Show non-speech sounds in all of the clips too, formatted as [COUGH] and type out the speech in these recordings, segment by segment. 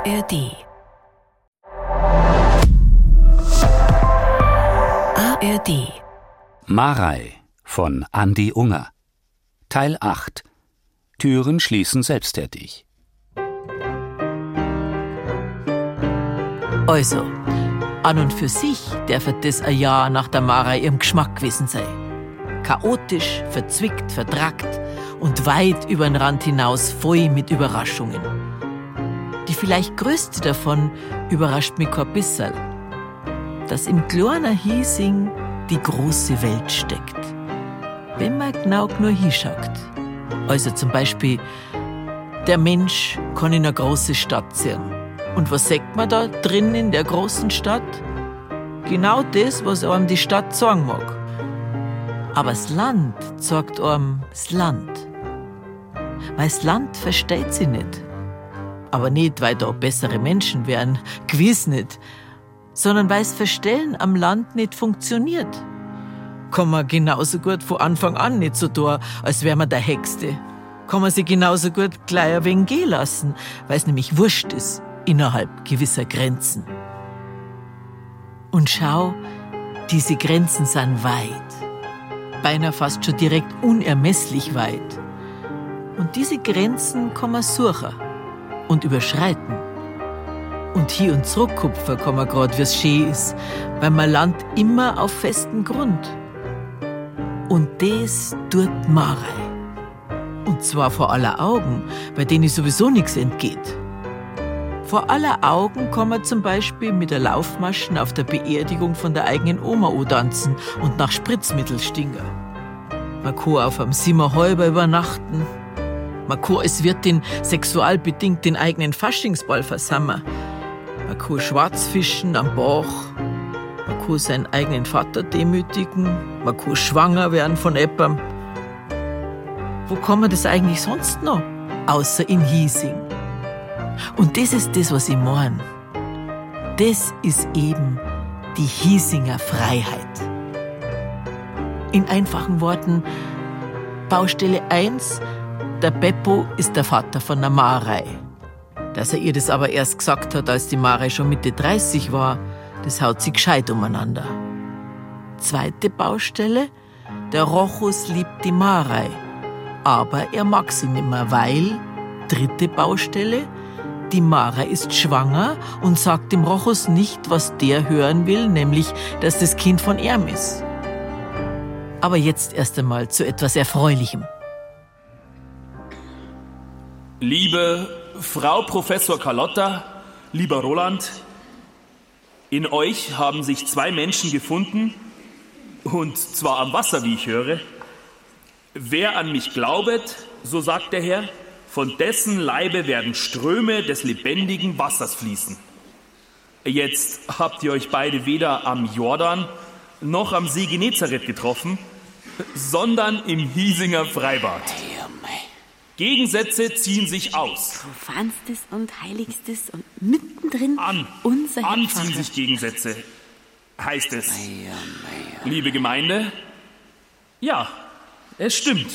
ARD. ARD. Marei von Andi Unger. Teil 8. Türen schließen selbsttätig. Also, an und für sich darf das ein Jahr nach der Mara ihrem Geschmack gewesen sein. Chaotisch, verzwickt, vertrackt und weit über den Rand hinaus voll mit Überraschungen. Die vielleicht größte davon überrascht mich kein bisschen, dass im kleinen Hiesing die große Welt steckt. Wenn man genau nur hinschaut. Also zum Beispiel, der Mensch kann in eine große Stadt ziehen. Und was sagt man da drin in der großen Stadt? Genau das, was einem die Stadt sagen mag. Aber das Land sagt einem das Land. Weil das Land versteht sie nicht. Aber nicht, weil da bessere Menschen wären, gewiss nicht, sondern weil das Verstellen am Land nicht funktioniert. Kann man genauso gut von Anfang an nicht so tun, als wäre man der Hexte. Kann man sie genauso gut gleich ein wenig gehen lassen, weil es nämlich wurscht ist, innerhalb gewisser Grenzen. Und schau, diese Grenzen sind weit. Beinahe fast schon direkt unermesslich weit. Und diese Grenzen kann man suchen und überschreiten. Und hier und zurückkupfen kann grad, wie's schön ist, weil man landet immer auf festen Grund. Und das tut Marei. Und zwar vor aller Augen, bei denen sowieso nichts entgeht. Vor aller Augen kann man zum Beispiel mit der Laufmaschen auf der Beerdigung von der eigenen Oma tanzen und nach Spritzmittel stinken. Man kann auf einem Simmerhäuber übernachten. Man kann als Wirtin sexualbedingt den eigenen Faschingsball versammeln. Man kann Schwarzfischen am. Man kann seinen eigenen Vater demütigen. Man kann schwanger werden von Eppern. Wo kann man das eigentlich sonst noch? Außer in Hiesing. Und das ist das, was ich meine. Das ist eben die Hiesinger Freiheit. In einfachen Worten, Baustelle 1, der Beppo ist der Vater von der Marei. Dass er ihr das aber erst gesagt hat, als die Marei schon Mitte 30 war, das haut sie gescheit umeinander. Zweite Baustelle, der Rochus liebt die Marei, aber er mag sie nimmer, weil, dritte Baustelle, die Mara ist schwanger und sagt dem Rochus nicht, was der hören will, nämlich, dass das Kind von ihm ist. Aber jetzt erst einmal zu etwas Erfreulichem. Liebe Frau Professor Carlotta, lieber Roland, in euch haben sich zwei Menschen gefunden, und zwar am Wasser, wie ich höre. Wer an mich glaubet, so sagt der Herr, von dessen Leibe werden Ströme des lebendigen Wassers fließen. Jetzt habt ihr euch beide weder am Jordan noch am See Genezareth getroffen, sondern im Hiesinger Freibad. Gegensätze ziehen sich aus. Profanstes und Heiligstes und mittendrin An. unser Anziehen sich Gegensätze, heißt es. Liebe Gemeinde, ja, es stimmt.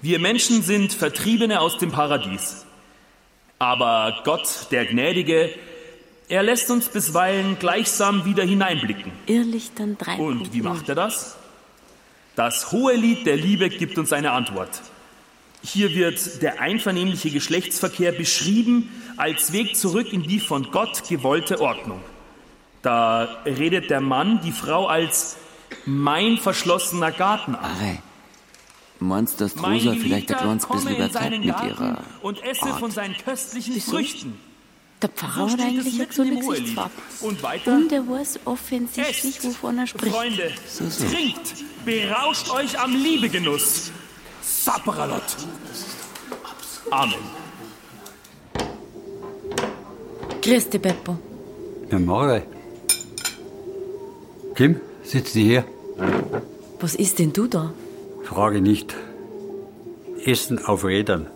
Wir Menschen sind Vertriebene aus dem Paradies. Aber Gott, der Gnädige, er lässt uns bisweilen gleichsam wieder hineinblicken. Irrlichtern 3. Und wie macht er das? Das hohe Lied der Liebe gibt uns eine Antwort. Hier wird der einvernehmliche Geschlechtsverkehr beschrieben als Weg zurück in die von Gott gewollte Ordnung. Da redet der Mann die Frau als mein verschlossener Garten an. Arre. Meinst du, dass Mein Rosa vielleicht ein Geliebter, kleines komme bisschen übertreibt mit ihrer und esse Art? von seinen köstlichen Früchten. Der Pfarrer So hat eigentlich eine mitten gesunde im Hohelied. Gesichtsfarbe. Und weiter? Und er weiß offensichtlich, Esst, wovon er spricht. Freunde, So, so. trinkt, berauscht euch am Liebegenuss. Saperalot. Amen. Grüß dich, Beppo. Ja, Marei. Kim, sitz dich her. Was ist denn du da? Frage nicht. Essen auf Rädern.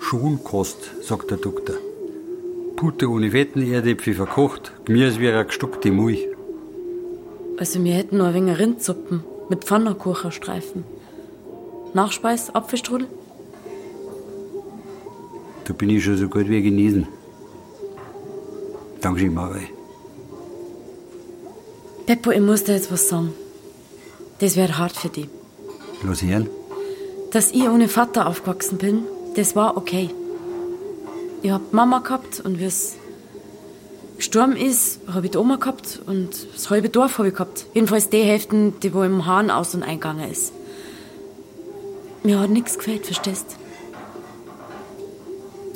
Schuhenkost, sagt der Doktor. Pute ohne Fetten, Erdäpfel verkocht, Gemüse wie eine gestockte Milch. Also, wir hätten noch ein wenig Rindsuppen mit Pfannkuchenstreifen. Nachspeis, Apfelstrudel? Da bin ich schon so gut wie genesen. Dankeschön, Marei. Beppo, ich muss dir jetzt was sagen. Das wäre hart für dich. Los hören. Dass ich ohne Vater aufgewachsen bin, das war okay. Ich hab Mama gehabt und wie es gestorben ist, habe ich die Oma gehabt und das halbe Dorf habe ich gehabt. Jedenfalls die Hälfte, die wo im Hahn aus- und eingegangen ist. Mir hat nichts gefällt, verstehst?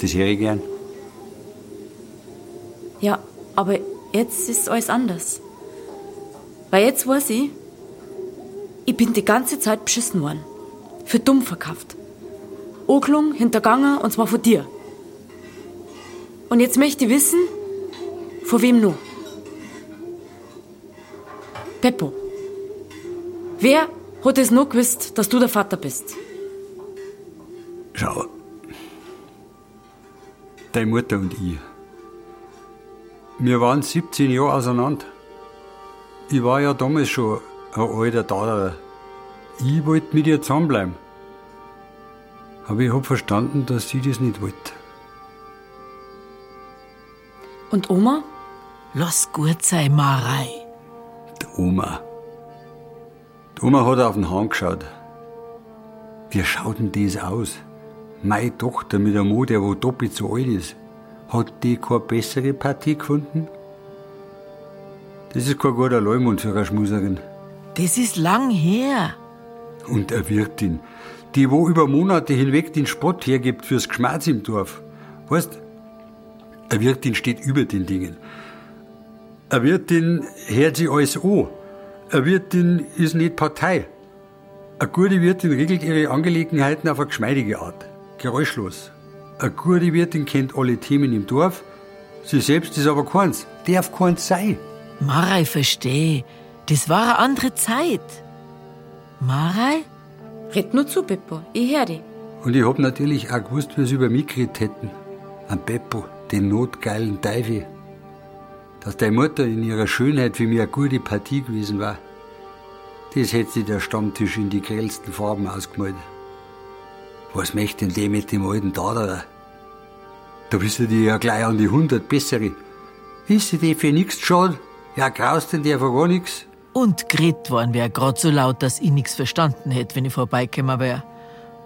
Das höre ich gern. Ja, aber jetzt ist alles anders. Weil jetzt weiß ich, ich bin die ganze Zeit beschissen worden. Für dumm verkauft. Oklung, hintergangen und zwar von dir. Und jetzt möchte ich wissen, von wem nur? Beppo. Wer hat es noch gewusst, dass du der Vater bist? Schau. Deine Mutter und ich. Wir waren 17 Jahre auseinander. Ich war ja damals schon ein alter Daderer. Ich wollte mit ihr zusammenbleiben. Aber ich hab verstanden, dass sie das nicht wollte. Und Oma? Lass gut sein, Marei. Die Oma. Die Oma hat auf den Hahn geschaut. Wie schaut denn das aus? Meine Tochter mit einem Mann, der wo doppelt so alt ist. Hat die keine bessere Partie gefunden? Das ist kein guter Leumund für eine Schmuserin. Das ist lang her. Und eine Wirtin, die wo über Monate hinweg den Spott hergibt fürs Geschmerz im Dorf. Weißt, eine Wirtin steht über den Dingen. Eine Wirtin hört sich alles an. Eine Wirtin ist nicht Partei. Eine gute Wirtin regelt ihre Angelegenheiten auf eine geschmeidige Art, geräuschlos. Eine gute Wirtin kennt alle Themen im Dorf, sie selbst ist aber keins, darf keins sein. Marei, versteh. Das war eine andere Zeit. Marei? Red nur zu, Beppo. Ich hör dich. Und ich hab natürlich auch gewusst, wie sie über mich geredet hätten. An Beppo, den notgeilen Teufel. Dass deine Mutter in ihrer Schönheit für mich eine gute Partie gewesen war. Das hätte sich der Stammtisch in die grellsten Farben ausgemalt. Was möchte denn die mit dem alten Daderer? Da wissen die ja gleich an die hundert bessere. Ist sie die für nichts schade? Ja, graust denn der von gar nix? Und geredet worden wär grad so laut, dass ich nichts verstanden hätte, wenn ich vorbeigekommen wär.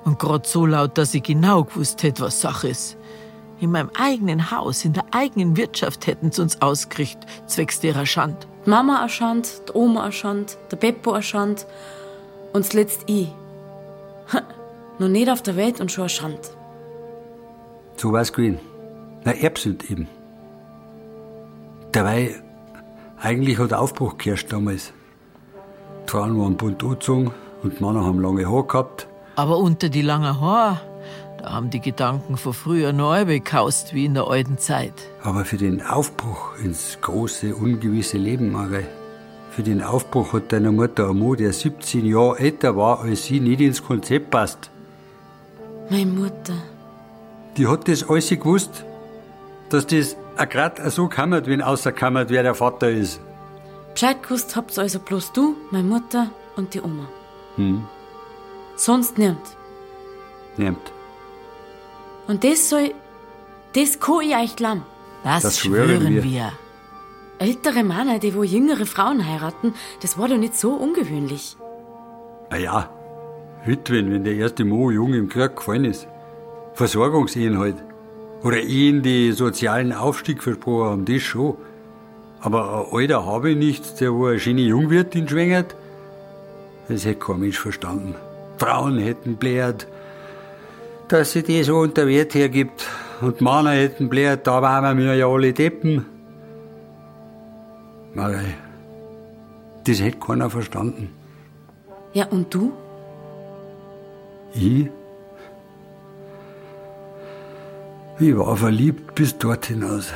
Und grad so laut, dass ich genau gewusst hätte, was Sache ist. In meinem eigenen Haus, in der eigenen Wirtschaft hätten sie uns ausgerichtet, zwecks derer Schand. Mama erschand, die Oma erschand, der Beppo erschand und zuletzt ich. [LAUGHS] Noch nicht auf der Welt und schon erschand. So war's gewesen. Na, Erbsünd eben. Dabei, eigentlich hat Aufbruch geherrscht damals. Die Frauen waren bunt angezogen und die Männer haben lange Haare gehabt. Aber unter die langen Haare, da haben die Gedanken von früher neu bekaust wie in der alten Zeit. Aber für den Aufbruch ins große, ungewisse Leben, Marei, für den Aufbruch hat deiner Mutter ein Mann, der 17 Jahre älter war als sie, nicht ins Konzept passt. Meine Mutter. Die hat das alles gewusst, dass das grad so kammert, wenn außerkammert, wer der Vater ist. Bescheid gewusst habt's also bloß du, meine Mutter und die Oma. Hm, Sonst niemand. nimmt. Und das soll, das kann ich euch glauben. Das, Das schwören schwören wir. wir. Ältere Männer, die wo jüngere Frauen heiraten, das war doch nicht so ungewöhnlich. Na ja, Witwen, wenn der erste Mo jung im Krieg gefallen ist. Versorgungsehen halt. Oder Ehen, die sozialen Aufstieg versprochen haben, das schon. Aber ein alter habe ich nichts, der wo eine schöne Jungwirtin schwängert, das hätte kein Mensch verstanden. Frauen hätten blärt, dass sie das so unter Wert hergibt. Und Männer hätten blärt, da waren wir ja alle Deppen. Marei, das hätte keiner verstanden. Ja, und du? Ich? Ich war verliebt bis dort hinaus.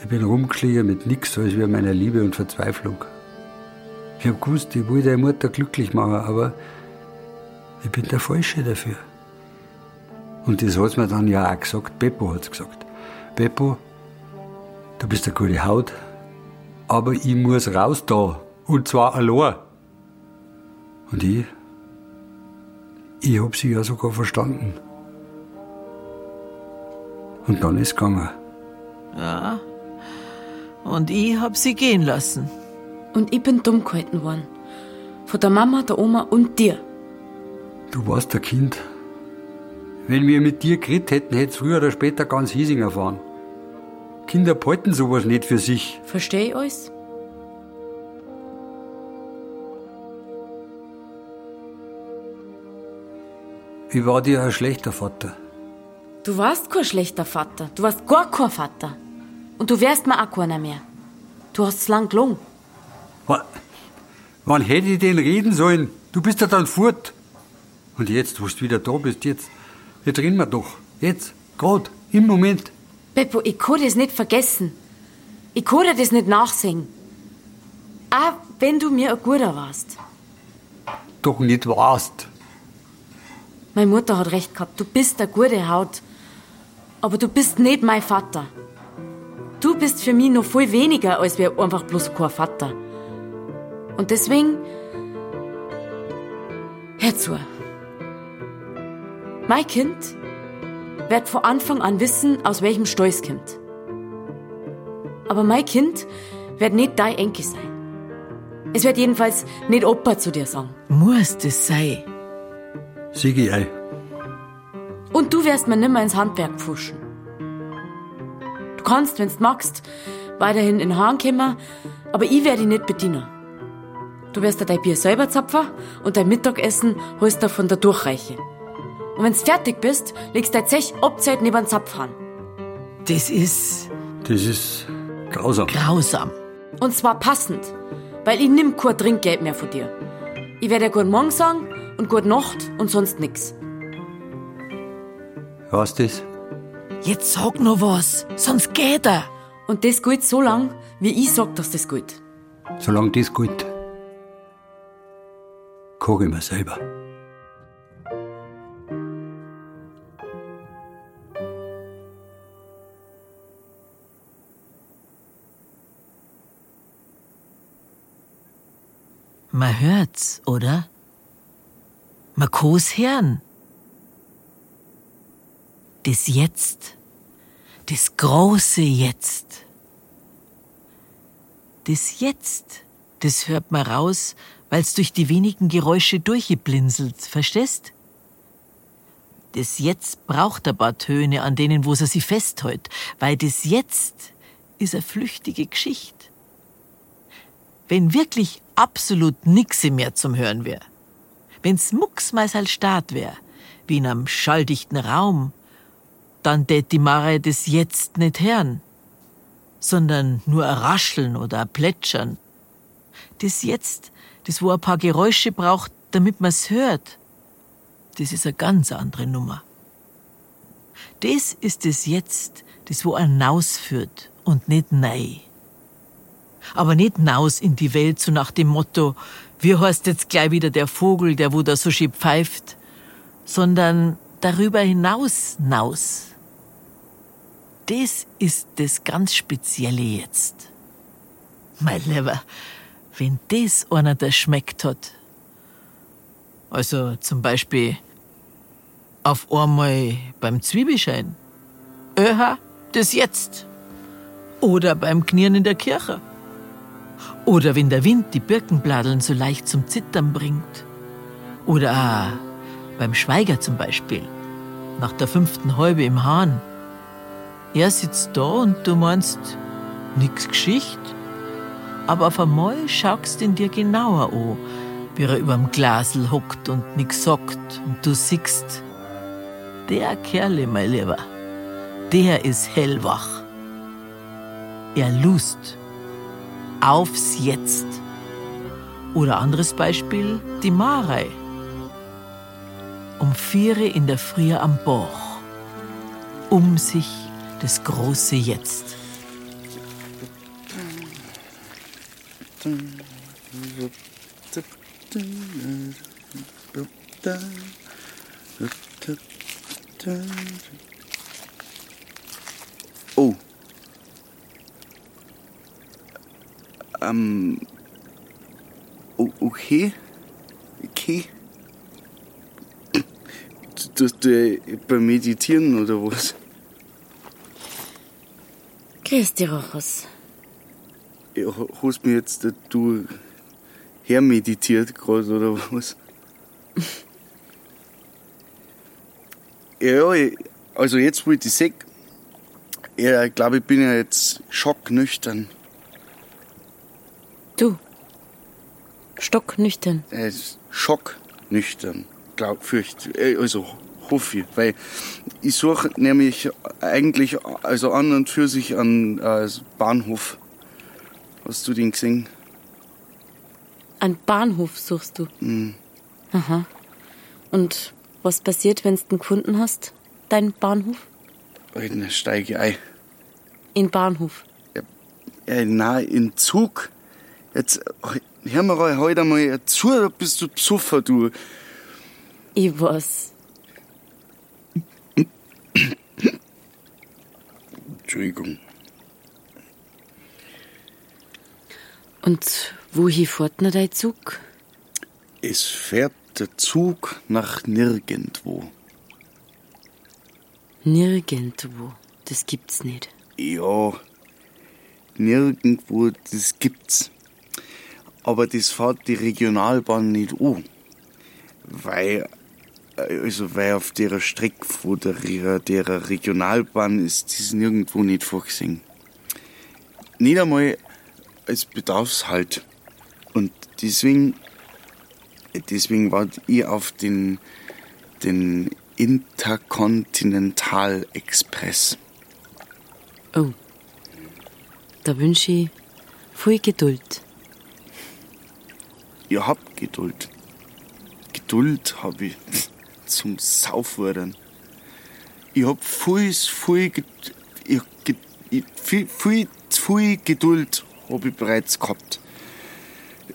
Ich bin rumgeschlichen mit nix als wie meiner Liebe und Verzweiflung. Ich hab gewusst, ich will deine Mutter glücklich machen, aber ich bin der Falsche dafür. Und das hat's mir dann ja auch gesagt, Beppo hat's gesagt. Beppo, du bist eine gute Haut, aber ich muss raus da. Und zwar allein. Und ich? Ich hab sie ja sogar verstanden. Und dann ist gegangen. Ja, Und ich hab sie gehen lassen. Und ich bin dumm gehalten worden. Von der Mama, der Oma und dir. Du warst ein Kind. Wenn wir mit dir geredet hätten, hätte früher oder später ganz Hiesing erfahren. Kinder behalten sowas nicht für sich. Versteh ich alles? Ich war dir ein schlechter Vater. Du warst kein schlechter Vater. Du warst gar kein Vater. Und du wärst mir auch keiner mehr. Du hast lang gelungen. Wa- Wann hätte ich denn reden sollen? Du bist ja dann fort. Und jetzt, wo du wieder da bist, jetzt, jetzt reden wir doch. Jetzt, grad, im Moment. Beppo, ich kann das nicht vergessen. Ich kann dir das nicht nachsehen. Auch wenn du mir ein Guter warst. Doch nicht warst. Meine Mutter hat recht gehabt. Du bist eine gute Haut. Aber du bist nicht mein Vater. Du bist für mich noch viel weniger als wir einfach bloß kein Vater. Und deswegen. Hör zu. Mein Kind wird von Anfang an wissen, aus welchem Stall es kommt. Aber mein Kind wird nicht dein Enkel sein. Es wird jedenfalls nicht Opa zu dir sagen. Muss das sein? Sieg ich ein. Und du wirst mir nimmer ins Handwerk pfuschen. Du kannst, wenn's magst, weiterhin in den Hahn kommen, aber ich werde dich nicht bedienen. Du wirst dir dein Bier selber zapfen und dein Mittagessen holst du von der Durchreiche. Und wenn's fertig bist, legst dein Zech abzeit neben den Zapfhahn. Das ist Das ist grausam. grausam. Und zwar passend, weil ich nimm kein Trinkgeld mehr von dir. Ich werde dir Guten Morgen sagen und Gute Nacht und sonst nix. Was das? Jetzt sag noch was, sonst geht er. Und das gilt so lang, wie ich sag, dass das gilt. Solange das gut. Koche ich mir selber. Man hört's, oder? Man kann's hören. Das Jetzt. Das große Jetzt. Das Jetzt, das hört man raus, weil's durch die wenigen Geräusche durchgeblinzelt, verstehst? Das Jetzt braucht ein paar Töne, an denen wo sie sich festhält, weil das Jetzt ist eine flüchtige Geschichte wenn wirklich absolut nix mehr zum Hören wär, wenn's mucksmeisal Staat wär, wie in einem schalldichten Raum, dann tät die Mare das jetzt nicht hören, sondern nur ein Rascheln oder ein Plätschern. Das jetzt, das wo ein paar Geräusche braucht, damit man's hört, das ist eine ganz andere Nummer. Das ist das jetzt, das wo ein führt und nicht nei aber nicht naus in die Welt, so nach dem Motto, wie heißt jetzt gleich wieder der Vogel, der wo da so schieb pfeift, sondern darüber hinaus naus. Das ist das ganz Spezielle jetzt. Mein Lieber, wenn das einer der schmeckt hat. Also zum Beispiel auf einmal beim Zwiebelschein. Öha, das jetzt. Oder beim Knirren in der Kirche. Oder wenn der Wind die Birkenbladeln so leicht zum Zittern bringt. Oder auch beim Schweiger zum Beispiel, nach der fünften Halbe im Hahn. Er sitzt da und du meinst, nix Geschicht. Aber auf einmal schaust ihn dir genauer an, wie er überm Glasel hockt und nix sagt und du siehst, der Kerle, mein Lieber, der ist hellwach. Er lust aufs Jetzt. Oder anderes Beispiel, die Marei. Um viere in der Früh am Bauch. Um sich das große Jetzt. Oh. Ähm. Okay. Okay. Tust du beim Meditieren oder was? Grüß dich, Rochus. hast mir jetzt du hermeditiert gerade oder was? [LAUGHS] ja, also jetzt, wo ich die ja, ich glaube, ich bin ja jetzt schocknüchtern. Du. Stocknüchtern. Äh, schocknüchtern, glaub, fürcht, äh, also hoffe ich, weil ich suche nämlich eigentlich, also an und für sich an äh, Bahnhof. Hast du den gesehen? Ein Bahnhof suchst du. Aha. Und was passiert, wenn du den gefunden hast? Dein Bahnhof? Dann steige ich ein. In Bahnhof. Ja, nein, in Zug. Jetzt, hör mir mal heute mal zu, da bist du Psuffer, du. Ich weiß. Entschuldigung. Und wohin fährt denn dein Zug? Es fährt der Zug nach nirgendwo. Nirgendwo. Das gibt's nicht. Ja, nirgendwo, das gibt's. Aber das fährt die Regionalbahn nicht an. Weil, äh, also, weil auf der Strecke von der, der Regionalbahn ist das nirgendwo nicht vorgesehen. Nicht einmal als Bedarfshalt. Und deswegen, deswegen war ich auf den, den Interkontinental Express. Oh. Da wünsche ich viel Geduld. Ihr habt Geduld. Geduld hab ich [LAUGHS] zum Saufwordern. Ich hab viel, viel, ich, ich, viel, viel, viel Geduld hab ich bereits gehabt.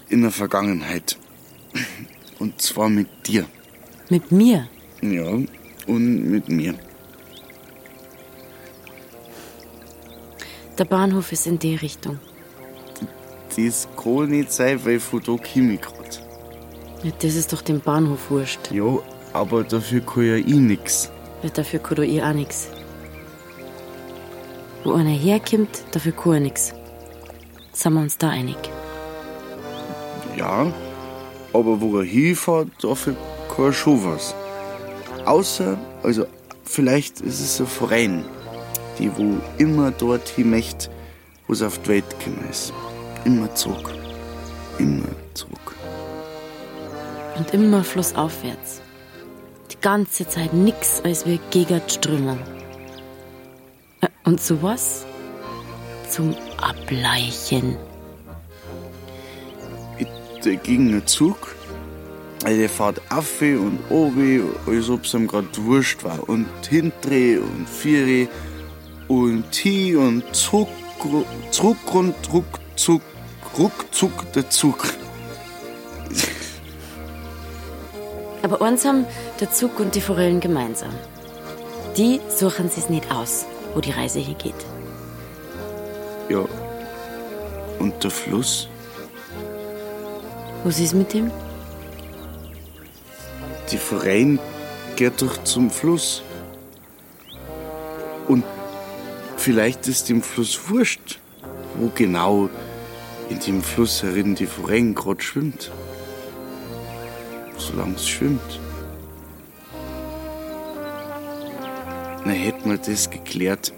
In der Vergangenheit. [CLEARS THROAT] Und zwar mit dir. Mit mir. Ja, und mit mir. Der Bahnhof ist in die Richtung. Das kann nicht sein, weil von da komme ich grad. Ja, das ist doch dem Bahnhof wurscht. Ja, aber dafür kann ja ich nix. Ja, dafür kann doch ich auch nix. Wo einer herkommt, dafür kann er nix. Sind wir uns da einig? Ja, aber wo er hinfährt, dafür kann er schon was. Außer, also vielleicht ist es ein Verein, die wo immer dorthin möchte, wo es auf die Welt gekommen ist. Immer zurück. Immer zurück. Und immer flussaufwärts. Die ganze Zeit nix als wir gegen Strömung. Äh, Und sowas? Zum Ableichen. Der gegen den Zug, also der fährt auf und oben, als ob es ihm gerade wurscht war. Und hintere und viere und hin und zurück, zurück und ruckzuck, ruckzuck der Zug. Aber eins haben der Zug und die Forellen gemeinsam. Die suchen sich's nicht aus, wo die Reise hingeht. Ja. Und der Fluss? Was ist mit dem? Die Verein geht doch zum Fluss. Und vielleicht ist dem Fluss wurscht, wo genau in dem Fluss herin die Verein gerade schwimmt. Solange es schwimmt. Na, hätten wir das geklärt.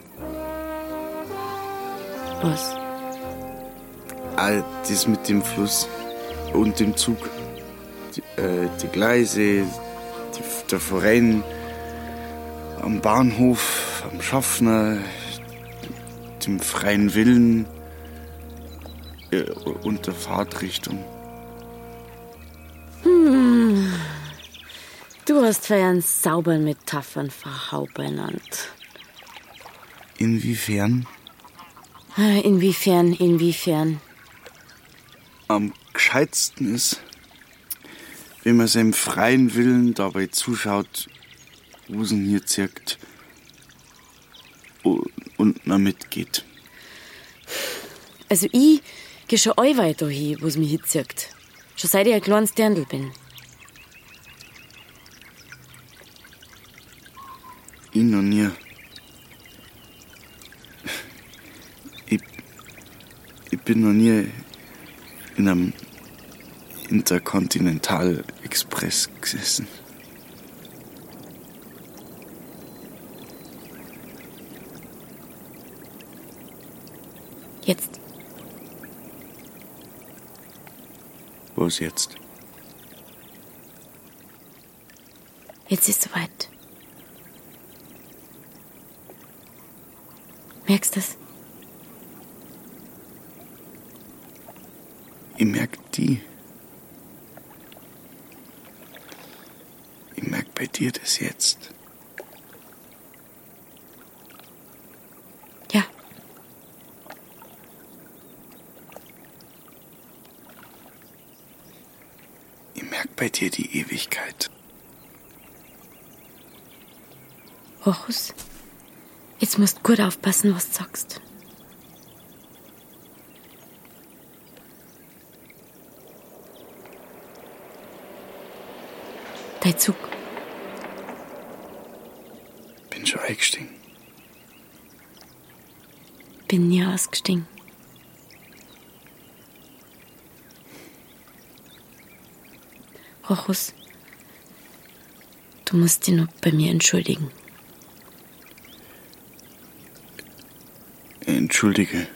Was? Ah, das mit dem Fluss und dem Zug. Die, äh, die Gleise, die, der Verein, am Bahnhof, am Schaffner, dem freien Willen äh, und der Fahrtrichtung. Du hast für einen sauberen Metaphern verhaupernannt. Inwiefern? Äh, Inwiefern, inwiefern? Am gescheitsten ist, wenn man seinem freien Willen dabei zuschaut, wo es ihn hier zirkt und, und man mitgeht. Also ich geh schon allweit dahin, wo's mich hinzieht. Schon seit ich ein kleines Dirndl bin. Ich noch nie. Ich, ich bin noch nie in einem Interkontinental Express gesessen. Jetzt. Was jetzt? Jetzt ist soweit. Merkst du es? Ich merk die. Ich merk bei dir das jetzt. Ja. Ich merk bei dir die Ewigkeit. Rochus, jetzt musst du gut aufpassen, was du sagst. Dein Zug. Bin schon eingestiegen. Bin nie ausgestiegen. Rochus, du musst dich noch bei mir entschuldigen. Entschuldige.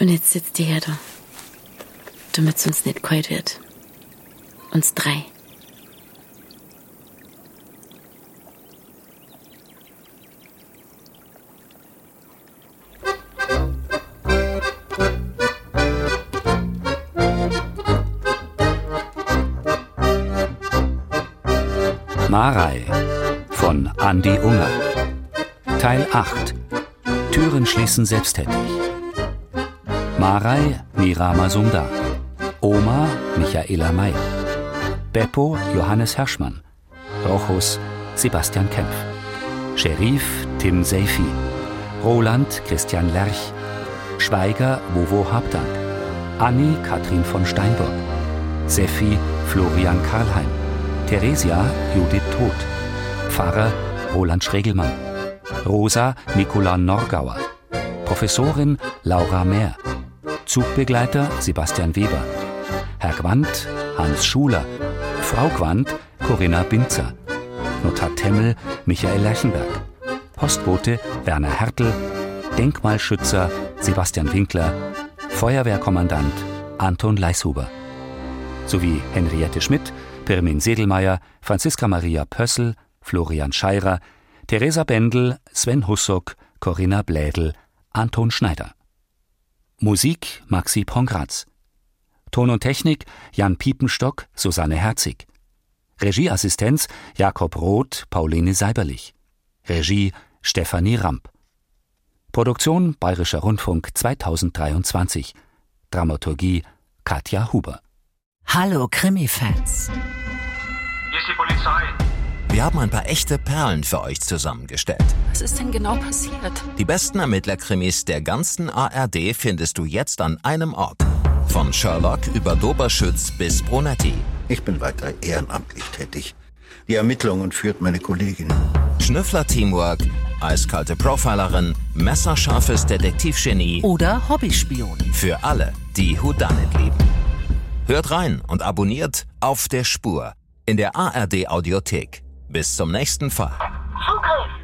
Und jetzt sitzt die her da, damit es uns nicht kalt wird. Uns drei. Marei von Andi Unger. Teil 8. Türen schließen selbsttätig. Marei Mira Masumda. Oma Michaela May. Beppo Johannes Herschmann. Rochus Sebastian Kempf. Sheriff Tim Seifi. Roland Christian Lerch. Schweiger Wovo Habdank. Anni Katrin von Steinburg. Seffi Florian Karlheim. Theresia Judith Todt. Pfarrer Roland Schregelmann. Rosa Nicola Norgauer. Professorin Laura Mehr. Zugbegleiter Sebastian Weber. Herr Quandt Hans Schuler. Frau Quandt Corinna Binzer. Notar Temmel Michael Lerchenberg. Postbote Werner Hertel. Denkmalschützer Sebastian Winkler. Feuerwehrkommandant Anton Leishuber. Sowie Henriette Schmidt, Pirmin Sedelmeier, Franziska Maria Pössl, Florian Scheirer, Theresa Bendel, Sven Hussock, Corinna Blädel, Anton Schneider. Musik Maxi Pongratz. Ton und Technik Jan Piepenstock, Susanne Herzig. Regieassistenz Jakob Roth, Pauline Seiberlich. Regie Stefanie Ramp. Produktion Bayerischer Rundfunk 2023. Dramaturgie Katja Huber. Hallo Krimi-Fans. Hier ist die Polizei. Wir haben ein paar echte Perlen für euch zusammengestellt. Was ist denn genau passiert? Die besten Ermittlerkrimis der ganzen ARD findest du jetzt an einem Ort. Von Sherlock über Doberschütz bis Brunetti. Ich bin weiter ehrenamtlich tätig. Die Ermittlungen führt meine Kollegin. Schnüffler-Teamwork, eiskalte Profilerin, messerscharfes Detektivgenie. Oder Hobbyspion. Für alle, die Whodunit lieben. Hört rein und abonniert auf der Spur in der ARD Audiothek. Bis zum nächsten Fall. Zugriff!